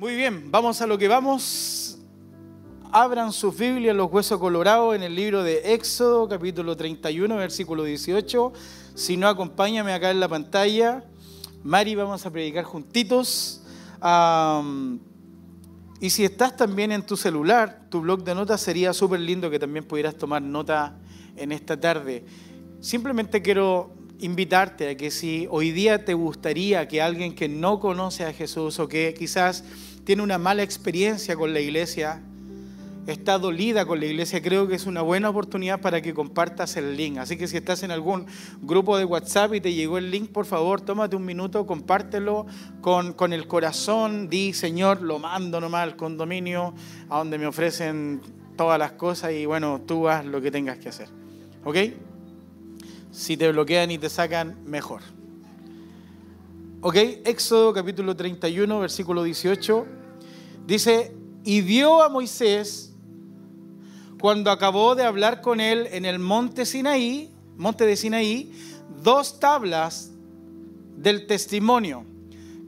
Muy bien, vamos a lo que vamos. Abran sus Biblias, los huesos colorados, en el libro de Éxodo, capítulo 31, versículo 18. Si no, acompáñame acá en la pantalla. Mari, vamos a predicar juntitos. y si estás también en tu celular, tu blog de notas, sería súper lindo que también pudieras tomar nota en esta tarde. Simplemente quiero invitarte a que si hoy día te gustaría que alguien que no conoce a Jesús o que quizás tiene una mala experiencia con la iglesia, está dolida con la iglesia, creo que es una buena oportunidad para que compartas el link. Así que si estás en algún grupo de WhatsApp y te llegó el link, por favor, tómate un minuto, compártelo con, con el corazón, di, Señor, lo mando nomás al condominio, a donde me ofrecen todas las cosas y bueno, tú haz lo que tengas que hacer. ¿Ok? Si te bloquean y te sacan, mejor. Ok, Éxodo capítulo 31, versículo 18. Dice, y vio a Moisés cuando acabó de hablar con él en el monte Sinaí, monte de Sinaí, dos tablas del testimonio,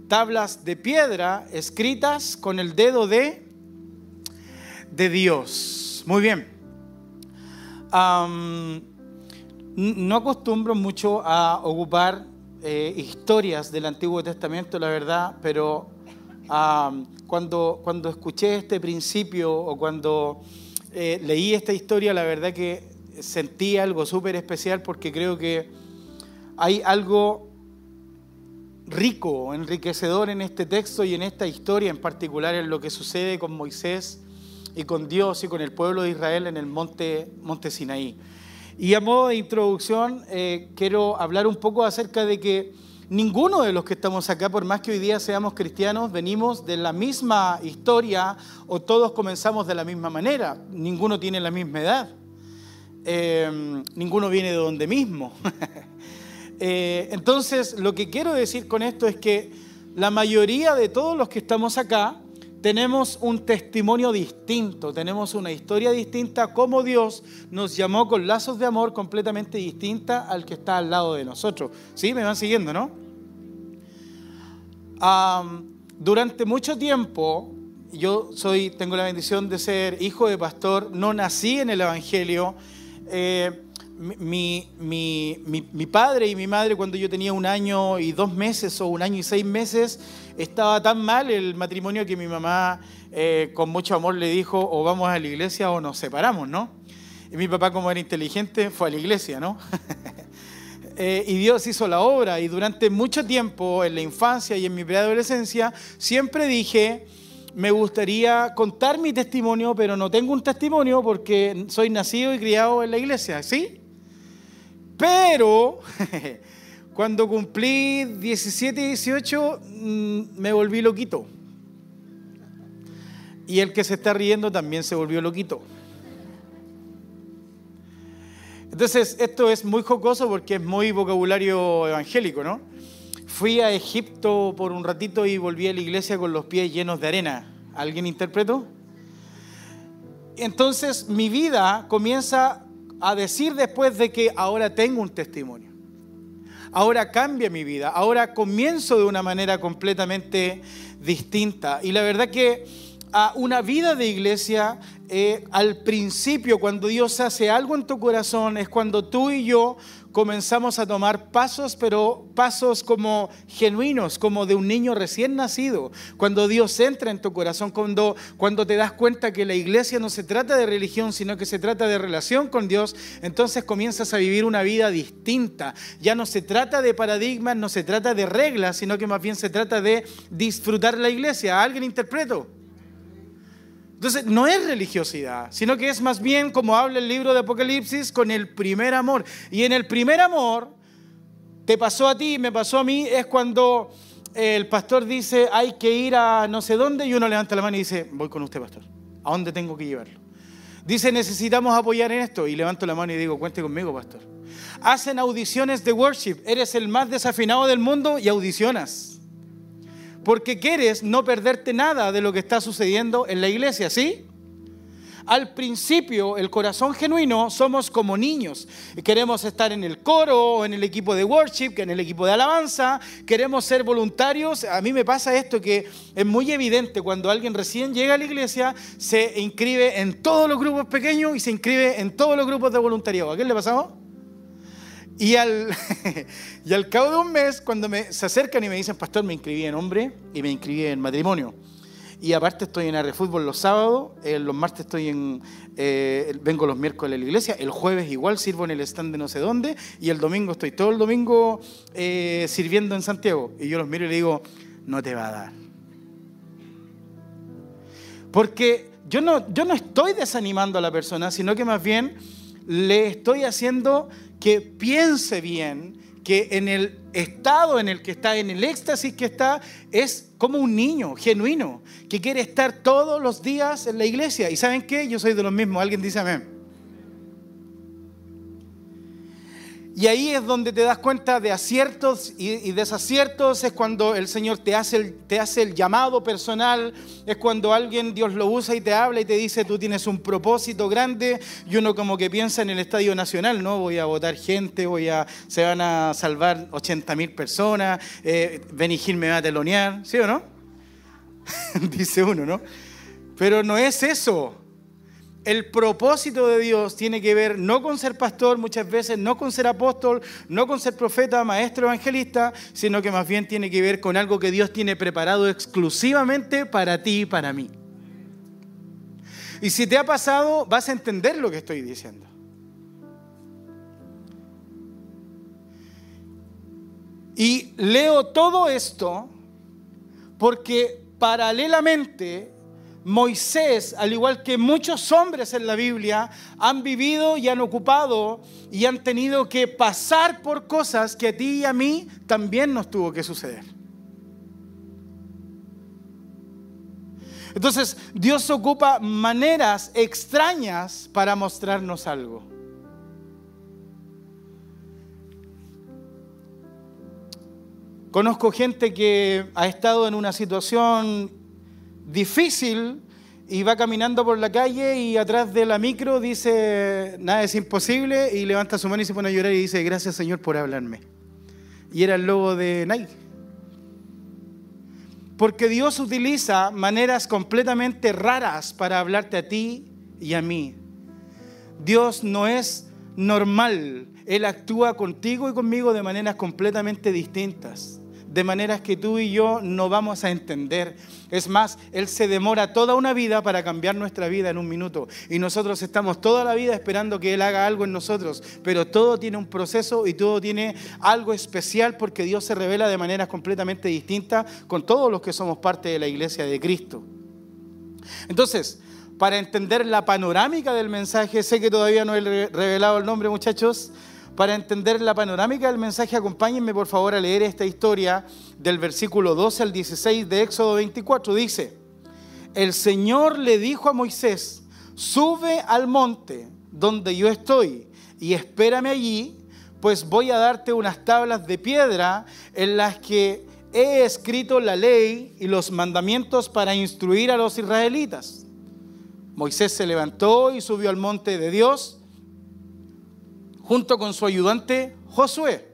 tablas de piedra escritas con el dedo de, de Dios. Muy bien no acostumbro mucho a ocupar eh, historias del Antiguo Testamento, la verdad, pero cuando, cuando escuché este principio o cuando eh, leí esta historia, la verdad que sentí algo súper especial porque creo que hay algo rico, enriquecedor en este texto y en esta historia, en particular en lo que sucede con Moisés y con Dios y con el pueblo de Israel en el monte, monte Sinaí. Y a modo de introducción, eh, quiero hablar un poco acerca de que ninguno de los que estamos acá, por más que hoy día seamos cristianos, venimos de la misma historia o todos comenzamos de la misma manera. Ninguno tiene la misma edad. Eh, ninguno viene de donde mismo. Eh, entonces, lo que quiero decir con esto es que la mayoría de todos los que estamos acá tenemos un testimonio distinto, tenemos una historia distinta, como Dios nos llamó con lazos de amor completamente distinta al que está al lado de nosotros. ¿Sí? ¿Me van siguiendo, no? durante mucho tiempo, yo soy, tengo la bendición de ser hijo de pastor, no nací en el Evangelio. Eh, mi, mi, padre y mi madre cuando yo tenía un año y dos meses o un año y seis meses, estaba tan mal el matrimonio que mi mamá eh, con mucho amor le dijo o vamos a la iglesia o nos separamos, ¿no? Y mi papá como era inteligente fue a la iglesia, ¿no? Eh, y Dios hizo la obra y durante mucho tiempo en la infancia y en mi preadolescencia siempre dije, me gustaría contar mi testimonio, pero no tengo un testimonio porque soy nacido y criado en la iglesia, ¿sí? Pero cuando cumplí 17 y 18 mm, me volví loquito. Y el que se está riendo también se volvió loquito. Entonces, esto es muy jocoso porque es muy vocabulario evangélico, ¿no? Fui a Egipto por un ratito y volví a la iglesia con los pies llenos de arena. ¿Alguien interpretó? Entonces mi vida comienza a decir después de que ahora tengo un testimonio. Ahora cambia mi vida, ahora comienzo de una manera completamente distinta. Y la verdad que a una vida de iglesia, eh, al principio, cuando Dios hace algo en tu corazón, es cuando tú y yo comenzamos a tomar pasos, pero pasos como genuinos, como de un niño recién nacido. Cuando Dios entra en tu corazón, cuando, cuando te das cuenta que la iglesia no se trata de religión, sino que se trata de relación con Dios, entonces comienzas a vivir una vida distinta. Ya no se trata de paradigmas, no se trata de reglas, sino que más bien se trata de disfrutar la iglesia. ¿Alguien interpreto? Entonces, no es religiosidad, sino que es más bien como habla el libro de Apocalipsis con el primer amor. Y en el primer amor, te pasó a ti, me pasó a mí, es cuando el pastor dice, hay que ir a no sé dónde, y uno levanta la mano y dice, voy con usted, pastor. ¿A dónde tengo que llevarlo? Dice, necesitamos apoyar en esto. Y levanto la mano y digo, cuente conmigo, pastor. Hacen audiciones de worship. Eres el más desafinado del mundo y audicionas porque quieres no perderte nada de lo que está sucediendo en la iglesia, ¿sí? al principio, el corazón genuino, somos como niños. Queremos estar en el coro, o en el equipo de worship, en el equipo de alabanza, queremos ser voluntarios. A mí me pasa esto que es muy evidente cuando alguien recién llega a la iglesia, se inscribe en todos los grupos pequeños y se inscribe en todos los grupos de voluntariado. ¿A quién le pasamos? Y al, y al cabo de un mes, cuando me, se acercan y me dicen, pastor, me inscribí en hombre y me inscribí en matrimonio. Y aparte estoy en Arre Fútbol los sábados, eh, los martes estoy en, eh, vengo los miércoles a la iglesia, el jueves igual sirvo en el stand de no sé dónde, y el domingo estoy todo el domingo eh, sirviendo en Santiago. Y yo los miro y le digo, no te va a dar. Porque yo no, yo no estoy desanimando a la persona, sino que más bien le estoy haciendo que piense bien, que en el estado en el que está, en el éxtasis que está, es como un niño genuino, que quiere estar todos los días en la iglesia. ¿Y saben qué? Yo soy de los mismos. Alguien dice amén. Y ahí es donde te das cuenta de aciertos y, desaciertos, es cuando el Señor te hace el, te hace el llamado personal, es cuando alguien, Dios lo usa y te habla y te dice, tú tienes un propósito grande, y uno como que piensa en el Estadio Nacional, ¿no? Voy a votar gente, voy a, se van a salvar 80 mil personas, eh, me va a telonear, ¿sí o no? dice uno, ¿no? Pero no es eso el propósito de Dios tiene que ver no con ser pastor muchas veces, no con ser apóstol, no con ser profeta, maestro, evangelista, sino que más bien tiene que ver con algo que Dios tiene preparado exclusivamente para ti y para mí. Y si te ha pasado, vas a entender lo que estoy diciendo. Y leo todo esto porque paralelamente Moisés, al igual que muchos hombres en la Biblia, han vivido y han ocupado y han tenido que pasar por cosas que a ti y a mí también nos tuvo que suceder. Entonces, Dios ocupa maneras extrañas para mostrarnos algo. Conozco gente que ha estado en una situación difícil y va caminando por la calle y atrás de la micro dice, nada es imposible y levanta su mano y se pone a llorar y dice, gracias Señor por hablarme. Y era el logo de Nike. Porque Dios utiliza maneras completamente raras para hablarte a ti y a mí. Dios no es normal. Él actúa contigo y conmigo de maneras completamente distintas de maneras que tú y yo no vamos a entender. Es más, Él se demora toda una vida para cambiar nuestra vida en un minuto. Y nosotros estamos toda la vida esperando que Él haga algo en nosotros. Pero todo tiene un proceso y todo tiene algo especial porque Dios se revela de maneras completamente distintas con todos los que somos parte de la iglesia de Cristo. Entonces, para entender la panorámica del mensaje, sé que todavía no he revelado el nombre, muchachos. Para entender la panorámica del mensaje, acompáñenme por favor a leer esta historia del versículo 12 al 16 de Éxodo 24. Dice, el Señor le dijo a Moisés, sube al monte donde yo estoy y espérame allí, pues voy a darte unas tablas de piedra en las que he escrito la ley y los mandamientos para instruir a los israelitas. Moisés se levantó y subió al monte de Dios junto con su ayudante Josué.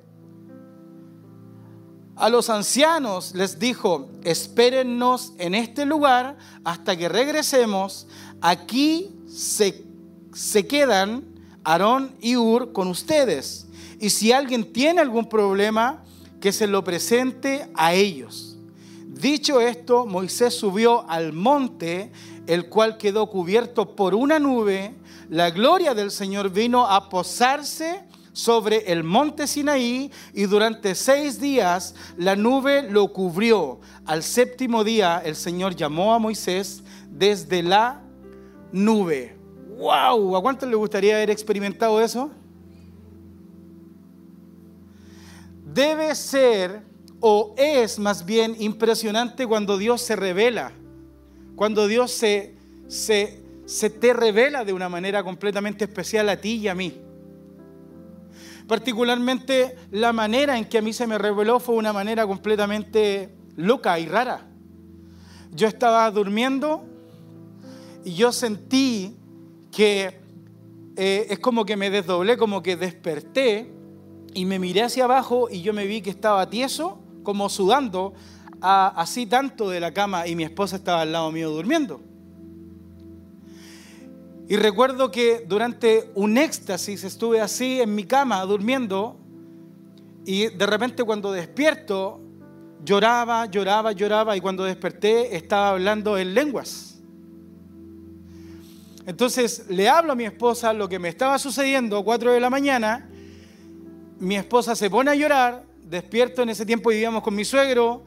A los ancianos les dijo, espérennos en este lugar hasta que regresemos. Aquí se, se quedan Aarón y Ur con ustedes. Y si alguien tiene algún problema, que se lo presente a ellos. Dicho esto, Moisés subió al monte, el cual quedó cubierto por una nube la gloria del Señor vino a posarse sobre el monte Sinaí y durante seis días la nube lo cubrió. Al séptimo día el Señor llamó a Moisés desde la nube. ¡Wow! ¿A cuántos le gustaría haber experimentado eso? Debe ser o es más bien impresionante cuando Dios se revela, cuando Dios se, se se te revela de una manera completamente especial a ti y a mí. Particularmente la manera en que a mí se me reveló fue una manera completamente loca y rara. Yo estaba durmiendo y yo sentí que eh, es como que me desdoblé, como que desperté y me miré hacia abajo y yo me vi que estaba tieso, como sudando, así tanto de la cama y mi esposa estaba al lado mío durmiendo. Y recuerdo que durante un éxtasis estuve así en mi cama durmiendo y de repente cuando despierto lloraba, lloraba, lloraba y cuando desperté estaba hablando en lenguas. Entonces le hablo a mi esposa lo que me estaba sucediendo a 4 de la mañana. Mi esposa se pone a llorar, despierto en ese tiempo vivíamos con mi suegro,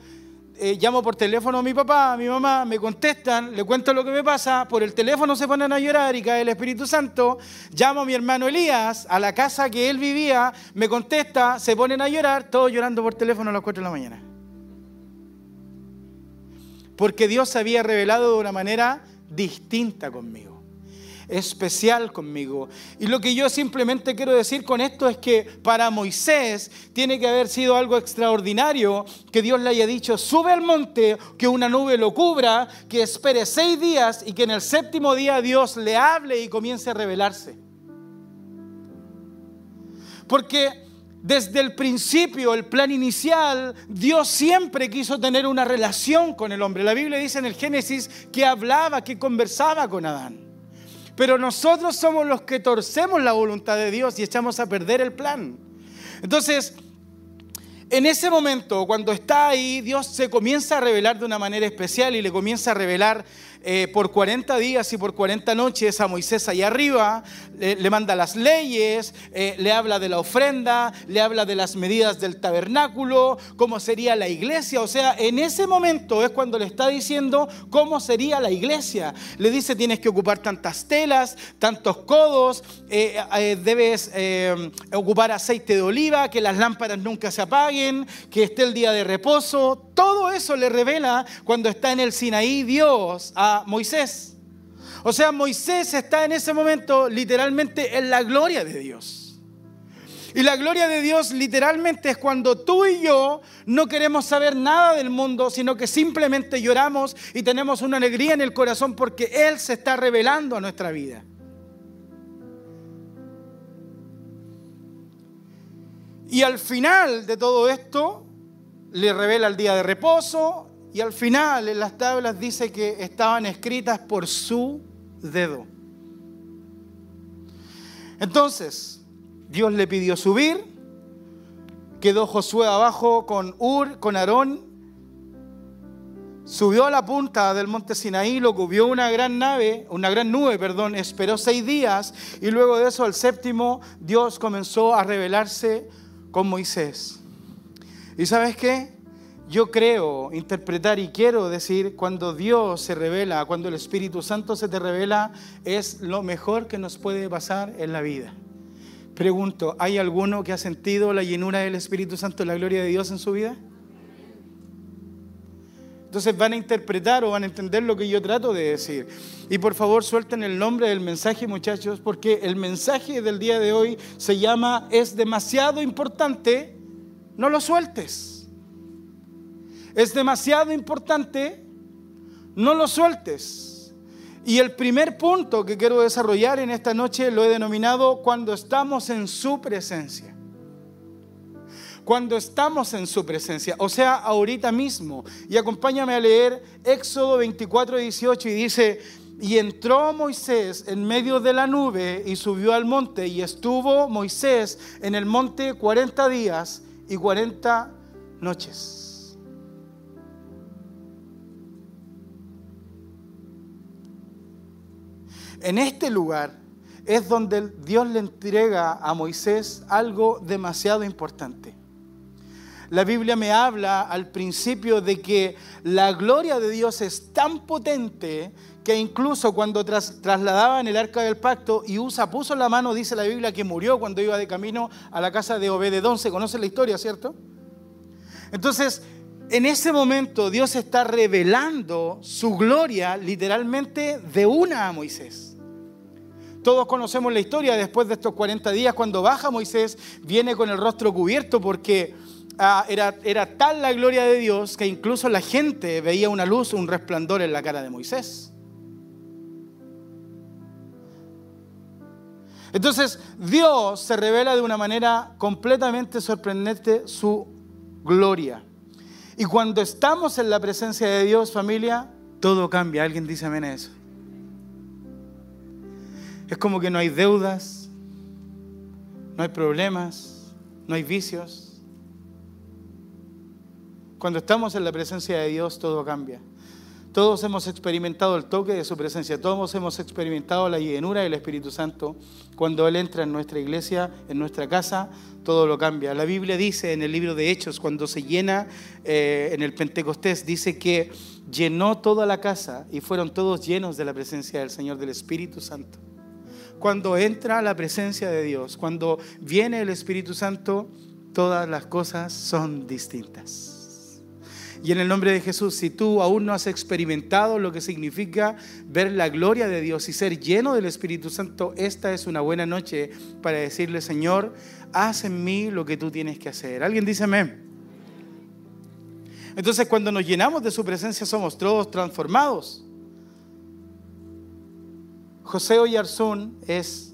eh, llamo por teléfono a mi papá, a mi mamá, me contestan, le cuento lo que me pasa, por el teléfono se ponen a llorar y cae el Espíritu Santo, llamo a mi hermano Elías a la casa que él vivía, me contesta, se ponen a llorar, todos llorando por teléfono a las 4 de la mañana. Porque Dios se había revelado de una manera distinta conmigo especial conmigo. Y lo que yo simplemente quiero decir con esto es que para Moisés tiene que haber sido algo extraordinario que Dios le haya dicho, sube al monte, que una nube lo cubra, que espere seis días y que en el séptimo día Dios le hable y comience a revelarse. Porque desde el principio, el plan inicial, Dios siempre quiso tener una relación con el hombre. La Biblia dice en el Génesis que hablaba, que conversaba con Adán. Pero nosotros somos los que torcemos la voluntad de Dios y echamos a perder el plan. Entonces, en ese momento, cuando está ahí, Dios se comienza a revelar de una manera especial y le comienza a revelar eh, por 40 días y por 40 noches a Moisés allá arriba, le, manda las leyes, eh, le habla de la ofrenda, le habla de las medidas del tabernáculo, cómo sería la iglesia. O sea, en ese momento es cuando le está diciendo cómo sería la iglesia. Le dice, tienes que ocupar tantas telas, tantos codos, eh, debes ocupar aceite de oliva, que las lámparas nunca se apaguen, que esté el día de reposo. Todo eso le revela cuando está en el Sinaí Dios a Moisés. O sea, Moisés está en ese momento literalmente en la gloria de Dios. Y la gloria de Dios literalmente es cuando tú y yo no queremos saber nada del mundo, sino que simplemente lloramos y tenemos una alegría en el corazón porque Él se está revelando a nuestra vida. Y al final de todo esto, le revela el día de reposo, y al final en las tablas dice que estaban escritas por su dedo. Entonces, Dios le pidió subir, quedó Josué abajo con Ur, con Aarón, subió a la punta del monte Sinaí, lo cubrió una gran nave, una gran nube, perdón, esperó seis días y luego de eso, al séptimo, Dios comenzó a revelarse con Moisés. ¿Y sabes qué? yo creo interpretar y quiero decir, cuando Dios se revela, cuando el Espíritu Santo se te revela, es lo mejor que nos puede pasar en la vida. Pregunto, ¿hay alguno que ha sentido la llenura del Espíritu Santo, la gloria de Dios en su vida? Entonces van a interpretar o van a entender lo que yo trato de decir. Y por favor suelten el nombre del mensaje muchachos, porque el mensaje del día de hoy se llama Es demasiado importante, no lo sueltes es demasiado importante, no lo sueltes. Y el primer punto que quiero desarrollar en esta noche lo he denominado cuando estamos en su presencia. Cuando estamos en su presencia, o sea, ahorita mismo. Y acompáñame a leer Éxodo 24, 18 y dice, y entró Moisés en medio de la nube y subió al monte y estuvo Moisés en el monte 40 días y 40 noches. En este lugar es donde Dios le entrega a Moisés algo demasiado importante. La Biblia me habla al principio de que la gloria de Dios es tan potente que incluso cuando trasladaban el arca del pacto y Usa puso la mano, dice la Biblia que murió cuando iba de camino a la casa de Obededón. ¿Se conoce la historia, cierto? Entonces, en ese momento Dios está revelando su gloria literalmente de una a Moisés. Todos conocemos la historia después de estos 40 días, cuando baja Moisés, viene con el rostro cubierto porque ah, era, era tal la gloria de Dios que incluso la gente veía una luz, un resplandor en la cara de Moisés. Entonces, Dios se revela de una manera completamente sorprendente su gloria. Y cuando estamos en la presencia de Dios, familia, todo cambia. ¿Alguien dice amén a eso? Es como que no hay deudas, no hay problemas, no hay vicios. Cuando estamos en la presencia de Dios, todo cambia. Todos hemos experimentado el toque de su presencia, todos hemos experimentado la llenura del Espíritu Santo. Cuando Él entra en nuestra iglesia, en nuestra casa, todo lo cambia. La Biblia dice en el libro de Hechos, cuando se llena eh, en el Pentecostés, dice que llenó toda la casa y fueron todos llenos de la presencia del Señor, del Espíritu Santo. Cuando entra la presencia de Dios, cuando viene el Espíritu Santo, todas las cosas son distintas. Y en el nombre de Jesús, si tú aún no has experimentado lo que significa ver la gloria de Dios y ser lleno del Espíritu Santo, esta es una buena noche para decirle, Señor, haz en mí lo que tú tienes que hacer. ¿Alguien dice amén? Entonces cuando nos llenamos de su presencia somos todos transformados. José Oyarzún es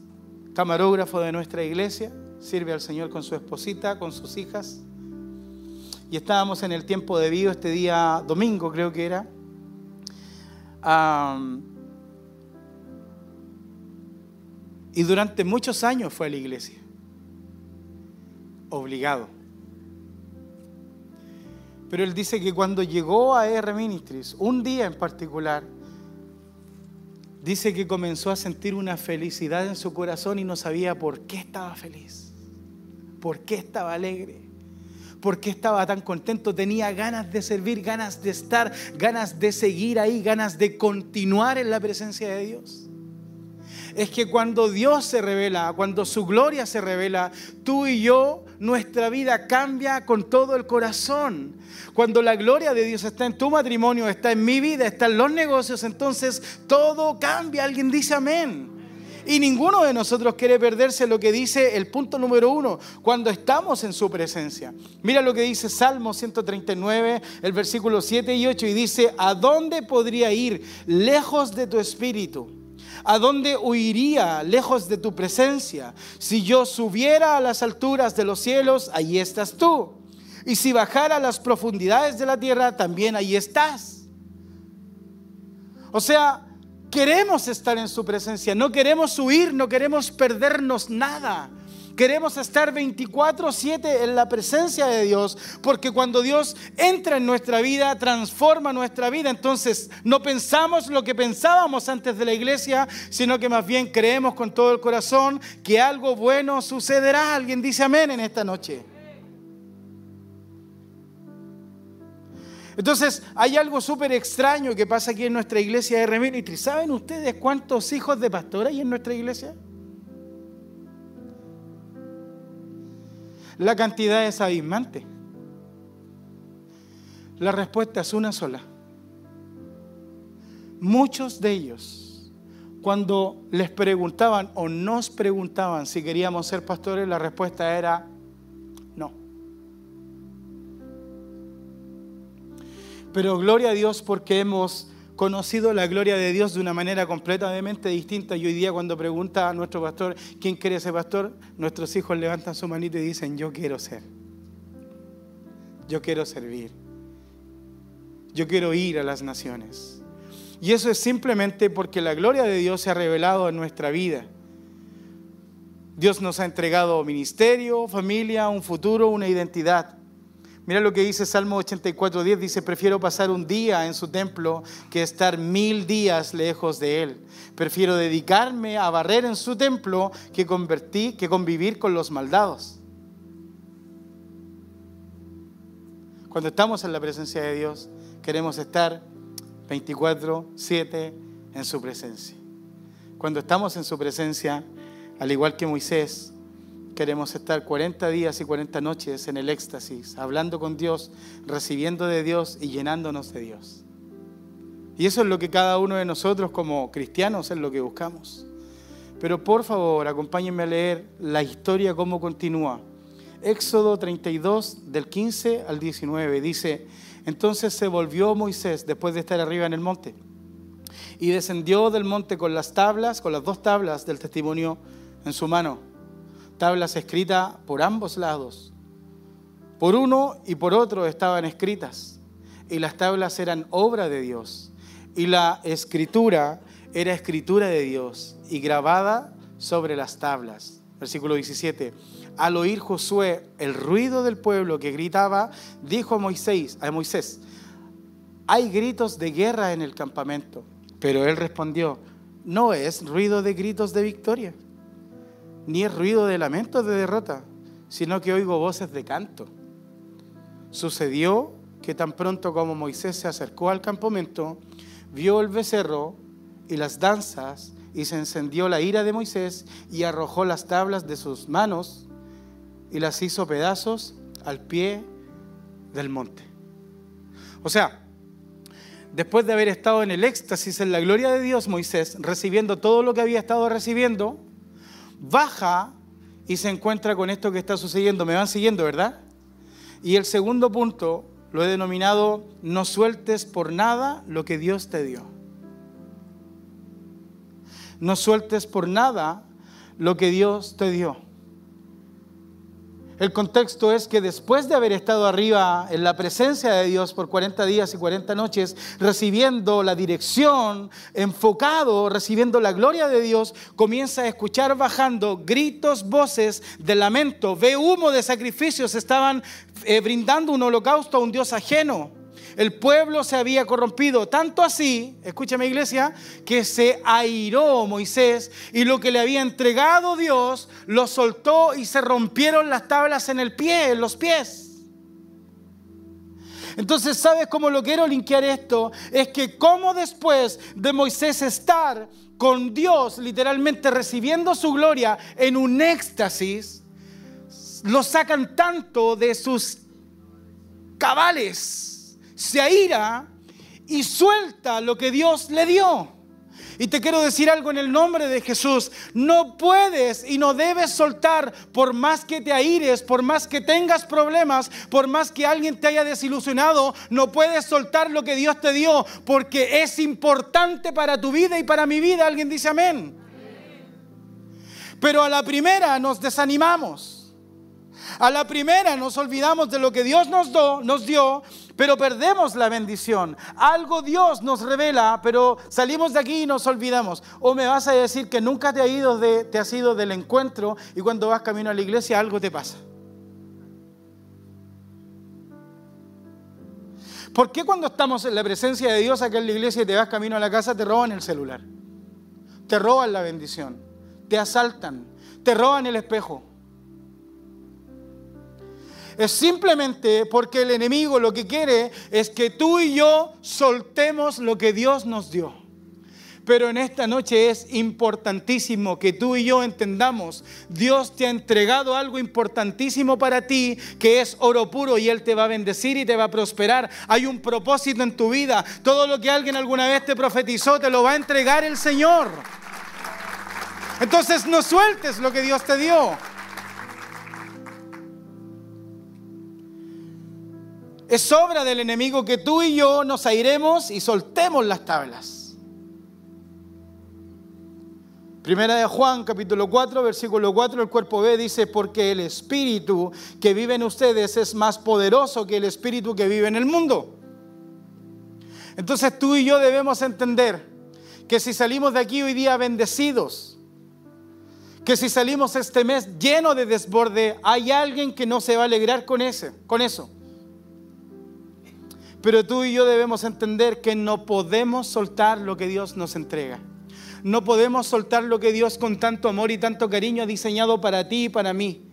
camarógrafo de nuestra iglesia, sirve al Señor con su esposita, con sus hijas y estábamos en el tiempo debido este día domingo, creo que era. y durante muchos años fue a la iglesia, obligado. Pero él dice que cuando llegó a R Ministries, un día en particular, dice que comenzó a sentir una felicidad en su corazón y no sabía por qué estaba feliz, por qué estaba alegre. ¿Por qué estaba tan contento? Tenía ganas de servir, ganas de estar, ganas de seguir ahí, ganas de continuar en la presencia de Dios. Es que cuando Dios se revela, cuando su gloria se revela, tú y yo, nuestra vida cambia con todo el corazón. Cuando la gloria de Dios está en tu matrimonio, está en mi vida, está en los negocios, entonces todo cambia. Alguien dice amén. Y ninguno de nosotros quiere perderse lo que dice el punto número uno, cuando estamos en su presencia. Mira lo que dice Salmo 139, el versículo 7 y 8, y dice, ¿a dónde podría ir lejos de tu espíritu? ¿A dónde huiría lejos de tu presencia? Si yo subiera a las alturas de los cielos, allí estás tú. Y si bajara a las profundidades de la tierra, también allí estás. O sea, Queremos estar en su presencia, no queremos huir, no queremos perdernos nada. Queremos estar 24/7 en la presencia de Dios, porque cuando Dios entra en nuestra vida, transforma nuestra vida. Entonces no pensamos lo que pensábamos antes de la iglesia, sino que más bien creemos con todo el corazón que algo bueno sucederá. Alguien dice amén en esta noche. Entonces, hay algo súper extraño que pasa aquí en nuestra iglesia de Remitri. ¿Saben ustedes cuántos hijos de pastor hay en nuestra iglesia? La cantidad es abismante. La respuesta es una sola. Muchos de ellos, cuando les preguntaban o nos preguntaban si queríamos ser pastores, la respuesta era Pero gloria a Dios porque hemos conocido la gloria de Dios de una manera completamente distinta. Y hoy día cuando pregunta a nuestro pastor, ¿quién quiere ser pastor? Nuestros hijos levantan su manito y dicen, yo quiero ser. Yo quiero servir. Yo quiero ir a las naciones. Y eso es simplemente porque la gloria de Dios se ha revelado en nuestra vida. Dios nos ha entregado ministerio, familia, un futuro, una identidad. Mira lo que dice Salmo 84.10, dice, prefiero pasar un día en su templo que estar mil días lejos de él. Prefiero dedicarme a barrer en su templo que, convertir, que convivir con los maldados. Cuando estamos en la presencia de Dios, queremos estar 24/7 en su presencia. Cuando estamos en su presencia, al igual que Moisés, Queremos estar 40 días y 40 noches en el éxtasis, hablando con Dios, recibiendo de Dios y llenándonos de Dios. Y eso es lo que cada uno de nosotros como cristianos es lo que buscamos. Pero por favor, acompáñenme a leer la historia cómo continúa. Éxodo 32 del 15 al 19 dice, entonces se volvió Moisés después de estar arriba en el monte y descendió del monte con las tablas, con las dos tablas del testimonio en su mano, tablas escritas por ambos lados. Por uno y por otro estaban escritas, y las tablas eran obra de Dios, y la escritura era escritura de Dios, y grabada sobre las tablas. Versículo 17. Al oír Josué el ruido del pueblo que gritaba, dijo a Moisés, a Moisés, hay gritos de guerra en el campamento. Pero él respondió, no es ruido de gritos de victoria, ni es ruido de lamentos de derrota, sino que oigo voces de canto. Sucedió que tan pronto como Moisés se acercó al campamento, vio el becerro y las danzas, y se encendió la ira de Moisés y arrojó las tablas de sus manos y las hizo pedazos al pie del monte. O sea, después de haber estado en el éxtasis, en la gloria de Dios, Moisés, recibiendo todo lo que había estado recibiendo, baja y se encuentra con esto que está sucediendo. Me van siguiendo, ¿verdad? Y el segundo punto lo he denominado, no sueltes por nada lo que Dios te dio. No sueltes por nada lo que Dios te dio. El contexto es que después de haber estado arriba en la presencia de Dios por 40 días y 40 noches, recibiendo la dirección, enfocado, recibiendo la gloria de Dios, comienza a escuchar bajando gritos, voces de lamento, ve humo de sacrificios, estaban eh, brindando un holocausto a un Dios ajeno. El pueblo se había corrompido, tanto así, escúchame iglesia, que se airó Moisés y lo que le había entregado Dios lo soltó y se rompieron las tablas en el pie, en los pies. Entonces, ¿sabes cómo lo quiero linkear esto? Es que como después de Moisés estar con Dios, literalmente recibiendo su gloria en un éxtasis, lo sacan tanto de sus cabales se aira y suelta lo que Dios le dio. Y te quiero decir algo en el nombre de Jesús. No puedes y no debes soltar por más que te aires, por más que tengas problemas, por más que alguien te haya desilusionado, no puedes soltar lo que Dios te dio porque es importante para tu vida y para mi vida. Alguien dice amén. Pero a la primera nos desanimamos. A la primera nos olvidamos de lo que Dios nos, do, nos dio, pero perdemos la bendición. Algo Dios nos revela, pero salimos de aquí y nos olvidamos. O me vas a decir que nunca te, ha ido te has ido del encuentro y cuando vas camino a la iglesia algo te pasa. ¿Por qué cuando estamos en la presencia de Dios acá en la iglesia y te vas camino a la casa te roban el celular? Te roban la bendición, te asaltan, te roban el espejo, es simplemente porque el enemigo lo que quiere es que tú y yo soltemos lo que Dios nos dio. Pero en esta noche es importantísimo que tú y yo entendamos, Dios te ha entregado algo importantísimo para ti, que es oro puro y Él te va a bendecir y te va a prosperar. Hay un propósito en tu vida. Todo lo que alguien alguna vez te profetizó, te lo va a entregar el Señor. Entonces no sueltes lo que Dios te dio. Es obra del enemigo que tú y yo nos airemos y soltemos las tablas. Primera de Juan, capítulo 4, versículo 4, el cuerpo B dice, porque el espíritu que vive en ustedes es más poderoso que el espíritu que vive en el mundo. Entonces tú y yo debemos entender que si salimos de aquí hoy día bendecidos, que si salimos este mes lleno de desborde, hay alguien que no se va a alegrar con, ese, con eso. Pero tú y yo debemos entender que no podemos soltar lo que Dios nos entrega. No podemos soltar lo que Dios con tanto amor y tanto cariño ha diseñado para ti y para mí.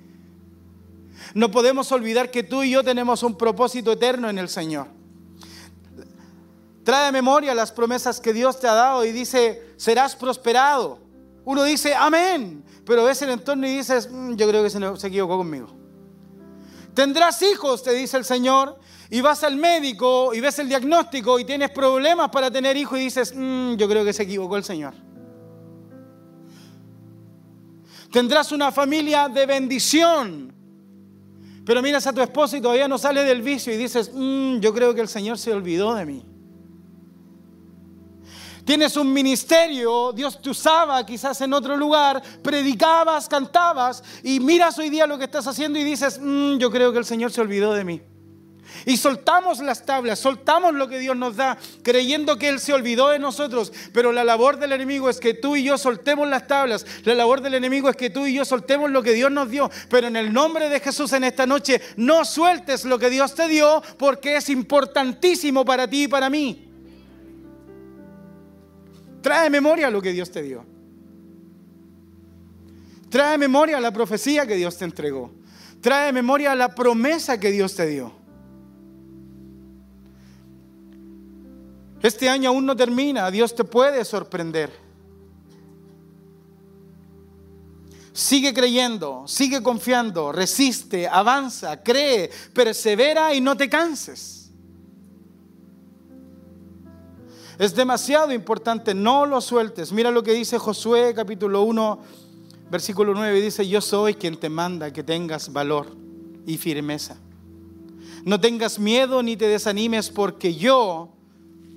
No podemos olvidar que tú y yo tenemos un propósito eterno en el Señor. Trae a memoria las promesas que Dios te ha dado y dice, serás prosperado. Uno dice, amén, pero ves el entorno y dices, mm, yo creo que se, se equivocó conmigo. Tendrás hijos, te dice el Señor, y vas al médico y ves el diagnóstico y tienes problemas para tener hijos y dices, mm, yo creo que se equivocó el Señor. Tendrás una familia de bendición. Pero miras a tu esposo y todavía no sale del vicio y dices, mm, yo creo que el Señor se olvidó de mí. Tienes un ministerio, Dios te usaba quizás en otro lugar, predicabas, cantabas y miras hoy día lo que estás haciendo y dices, mm, yo creo que el Señor se olvidó de mí. Y soltamos las tablas, soltamos lo que Dios nos da, creyendo que Él se olvidó de nosotros. Pero la labor del enemigo es que tú y yo soltemos las tablas. La labor del enemigo es que tú y yo soltemos lo que Dios nos dio. Pero en el nombre de Jesús en esta noche, no sueltes lo que Dios te dio porque es importantísimo para ti y para mí. Trae memoria lo que Dios te dio. Trae memoria la profecía que Dios te entregó. Trae memoria la promesa que Dios te dio. Este año aún no termina, Dios te puede sorprender. Sigue creyendo, sigue confiando, resiste, avanza, cree, persevera y no te canses. Es demasiado importante, no lo sueltes. Mira lo que dice Josué capítulo 1, versículo 9. Dice, yo soy quien te manda que tengas valor y firmeza. No tengas miedo ni te desanimes porque yo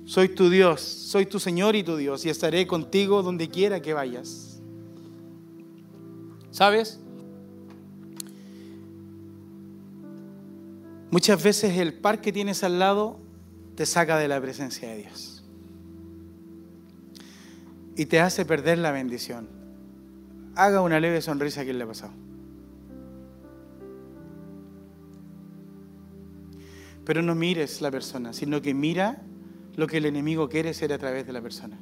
soy tu Dios, soy tu Señor y tu Dios, y estaré contigo donde quiera que vayas. ¿Sabes? Muchas veces el par que tienes al lado te saca de la presencia de Dios y te hace perder la bendición. Haga una leve sonrisa a quien le ha pasado. Pero no mires la persona, sino que mira lo que el enemigo quiere ser a través de la persona.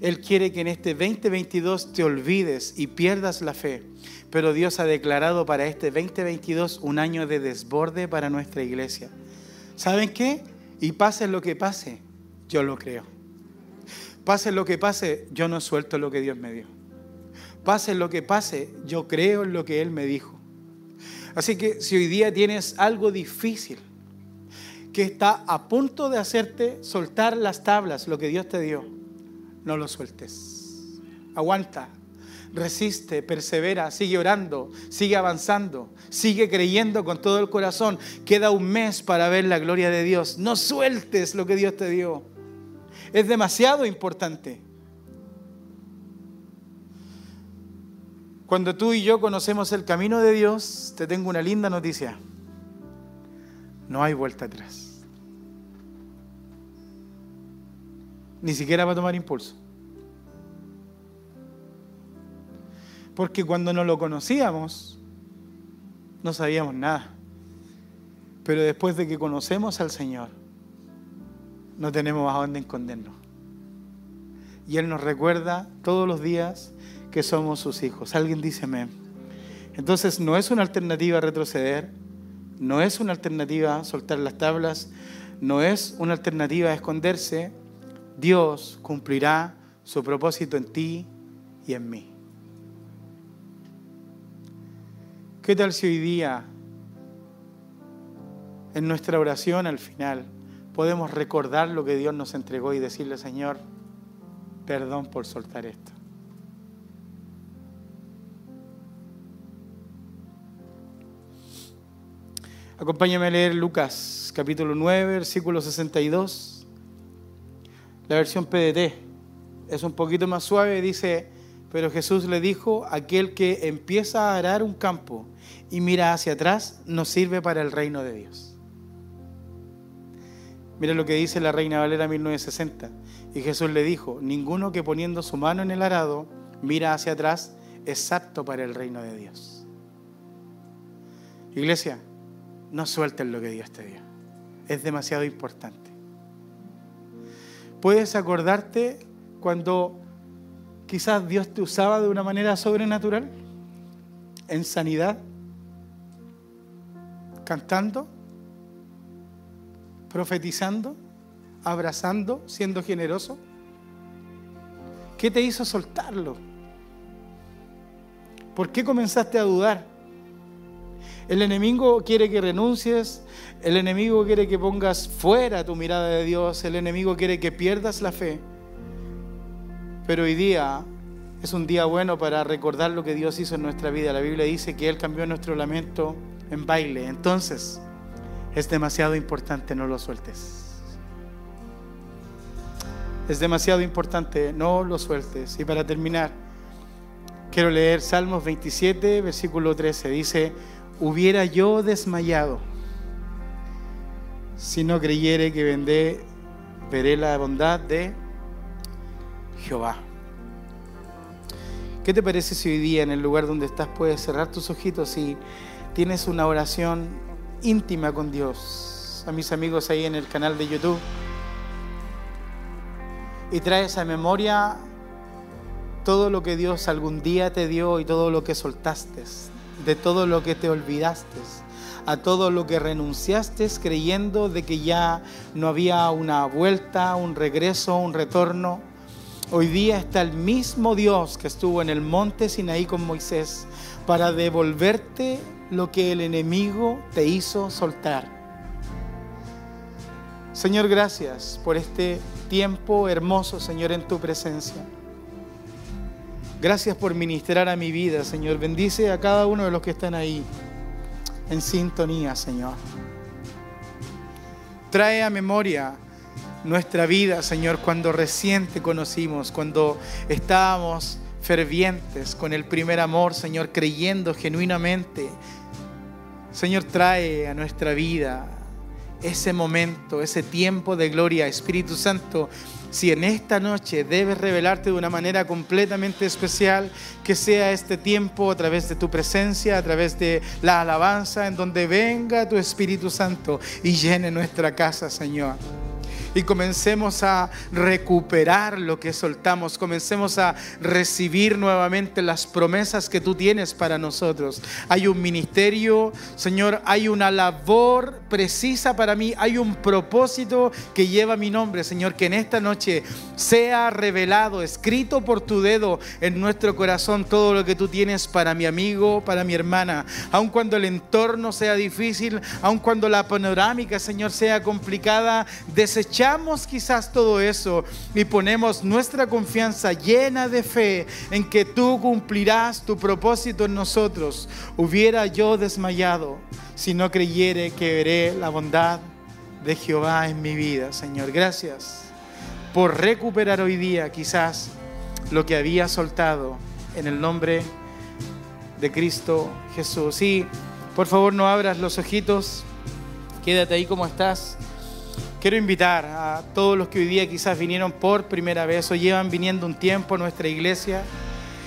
Él quiere que en este 2022 te olvides y pierdas la fe, pero Dios ha declarado para este 2022 un año de desborde para nuestra iglesia. ¿Saben qué? Y pase lo que pase, yo lo creo. Pase lo que pase, yo no suelto lo que Dios me dio. Pase lo que pase, yo creo en lo que Él me dijo. Así que si hoy día tienes algo difícil, que está a punto de hacerte soltar las tablas, lo que Dios te dio, no lo sueltes. Aguanta, resiste, persevera, sigue orando, sigue avanzando, sigue creyendo con todo el corazón. Queda un mes para ver la gloria de Dios. No sueltes lo que Dios te dio. Es demasiado importante. Cuando tú y yo conocemos el camino de Dios, te tengo una linda noticia. No hay vuelta atrás. ni siquiera va a tomar impulso. Porque cuando no lo conocíamos, no sabíamos nada. Pero después de que conocemos al Señor, no tenemos a dónde escondernos. Y Él nos recuerda todos los días que somos sus hijos. Alguien dice amén. Entonces no es una alternativa retroceder, no es una alternativa soltar las tablas, no es una alternativa esconderse, Dios cumplirá su propósito en ti y en mí. ¿Qué tal si hoy día, en nuestra oración al final, podemos recordar lo que Dios nos entregó y decirle, Señor, perdón por soltar esto? Acompáñame a leer Lucas capítulo 9, versículo 62. La versión PDT es un poquito más suave, dice, pero Jesús le dijo, aquel que empieza a arar un campo y mira hacia atrás no sirve para el reino de Dios. Mira lo que dice la Reina Valera 1960. Y Jesús le dijo, ninguno que poniendo su mano en el arado mira hacia atrás es apto para el reino de Dios. Iglesia, no suelten lo que Dios te dio. Es demasiado importante. ¿Puedes acordarte cuando quizás Dios te usaba de una manera sobrenatural? En sanidad, cantando, profetizando, abrazando, siendo generoso. ¿Qué te hizo soltarlo? ¿Por qué comenzaste a dudar? El enemigo quiere que renuncies, el enemigo quiere que pongas fuera tu mirada de Dios, el enemigo quiere que pierdas la fe. Pero hoy día es un día bueno para recordar lo que Dios hizo en nuestra vida. La Biblia dice que Él cambió nuestro lamento en baile. Entonces, es demasiado importante, no lo sueltes. Es demasiado importante, no lo sueltes. Y para terminar, quiero leer Salmos 27, versículo 13. Dice, hubiera yo desmayado si no creyere que vendé, veré la bondad de Jehová. ¿Qué te parece si hoy día en el lugar donde estás puedes cerrar tus ojitos y tienes una oración íntima con Dios? A mis amigos ahí en el canal de YouTube. Y traes a memoria todo lo que Dios algún día te dio y todo lo que soltaste, de todo lo que te olvidaste a todo lo que renunciaste creyendo de que ya no había una vuelta, un regreso, un retorno. Hoy día está el mismo Dios que estuvo en el monte Sinaí con Moisés para devolverte lo que el enemigo te hizo soltar. Señor, gracias por este tiempo hermoso, Señor, en tu presencia. Gracias por ministrar a mi vida, Señor. Bendice a cada uno de los que están ahí en sintonía, Señor. Trae a memoria nuestra vida, Señor, cuando recién te conocimos, cuando estábamos fervientes con el primer amor, Señor, creyendo genuinamente. Señor, trae a nuestra vida ese momento, ese tiempo de gloria. Espíritu Santo, si en esta noche debes revelarte de una manera completamente especial, que sea este tiempo a través de tu presencia, a través de la alabanza, en donde venga tu Espíritu Santo y llene nuestra casa, Señor y comencemos a recuperar lo que soltamos, comencemos a recibir nuevamente las promesas que tú tienes para nosotros. Hay un ministerio, Señor, hay una labor precisa para mí, hay un propósito que lleva mi nombre, Señor, que en esta noche sea revelado, escrito por tu dedo en nuestro corazón todo lo que tú tienes para mi amigo, para mi hermana, aun cuando el entorno sea difícil, aun cuando la panorámica, Señor, sea complicada, desechar quizás todo eso y ponemos nuestra confianza llena de fe en que tú cumplirás tu propósito en nosotros, hubiera yo desmayado si no creyere que veré la bondad de Jehová en mi vida. Señor, gracias por recuperar hoy día quizás lo que había soltado en el nombre de Cristo Jesús. Y por favor no abras los ojitos, quédate ahí como estás. Quiero invitar a todos los que hoy día quizás vinieron por primera vez o llevan viniendo un tiempo a nuestra iglesia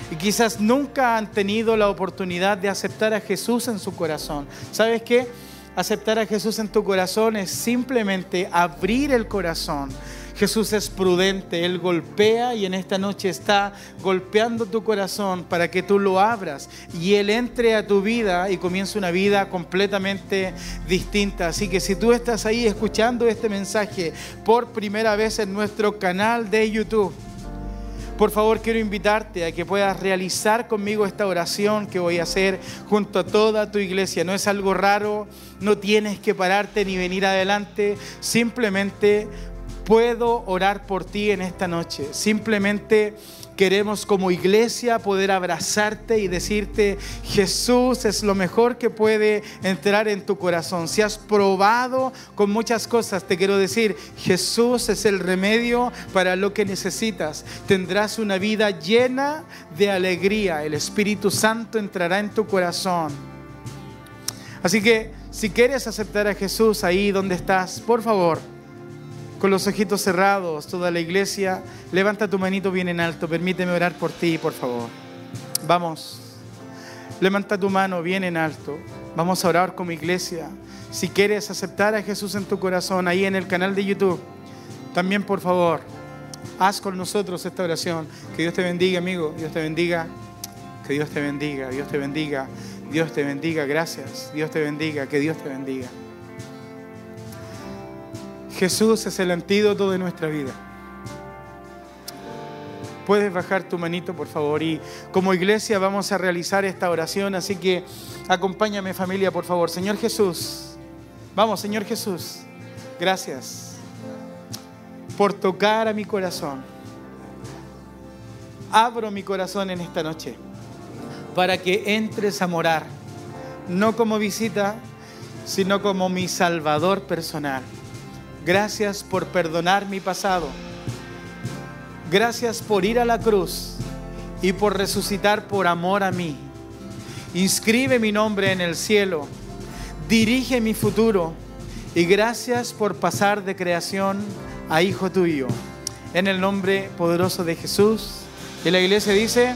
y quizás nunca han tenido la oportunidad de aceptar a Jesús en su corazón. ¿Sabes qué? Aceptar a Jesús en tu corazón es simplemente abrir el corazón Jesús es prudente, Él golpea y en esta noche está golpeando tu corazón para que tú lo abras y Él entre a tu vida y comience una vida completamente distinta. Así que si tú estás ahí escuchando este mensaje por primera vez en nuestro canal de YouTube, por favor quiero invitarte a que puedas realizar conmigo esta oración que voy a hacer junto a toda tu iglesia. No es algo raro, no tienes que pararte ni venir adelante, simplemente puedo orar por ti en esta noche. Simplemente queremos como iglesia poder abrazarte y decirte, Jesús es lo mejor que puede entrar en tu corazón. Si has probado con muchas cosas, te quiero decir, Jesús es el remedio para lo que necesitas. Tendrás una vida llena de alegría. El Espíritu Santo entrará en tu corazón. Así que si quieres aceptar a Jesús ahí donde estás, por favor, con los ojitos cerrados, toda la iglesia, levanta tu manito bien en alto, permíteme orar por ti, por favor. Vamos, levanta tu mano bien en alto, vamos a orar como iglesia. Si quieres aceptar a Jesús en tu corazón, ahí en el canal de YouTube, también por favor, haz con nosotros esta oración. Que Dios te bendiga, amigo, Dios te bendiga, que Dios te bendiga, Dios te bendiga, Dios te bendiga, gracias, Dios te bendiga, que Dios te bendiga. Jesús es el antídoto de nuestra vida. Puedes bajar tu manito, por favor. Y como iglesia vamos a realizar esta oración, así que acompáñame familia, por favor. Señor Jesús, vamos, Señor Jesús, gracias por tocar a mi corazón. Abro mi corazón en esta noche para que entres a morar, no como visita, sino como mi Salvador personal. Gracias por perdonar mi pasado. Gracias por ir a la cruz y por resucitar por amor a mí. Inscribe mi nombre en el cielo. Dirige mi futuro. Y gracias por pasar de creación a hijo tuyo. En el nombre poderoso de Jesús. Y la iglesia dice,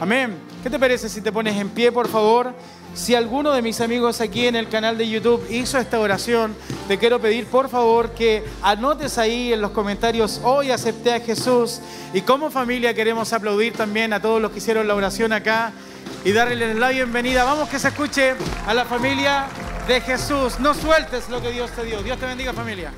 amén. ¿Qué te parece si te pones en pie, por favor? Si alguno de mis amigos aquí en el canal de YouTube hizo esta oración, te quiero pedir por favor que anotes ahí en los comentarios, hoy acepté a Jesús. Y como familia queremos aplaudir también a todos los que hicieron la oración acá y darles la bienvenida. Vamos que se escuche a la familia de Jesús. No sueltes lo que Dios te dio. Dios te bendiga familia.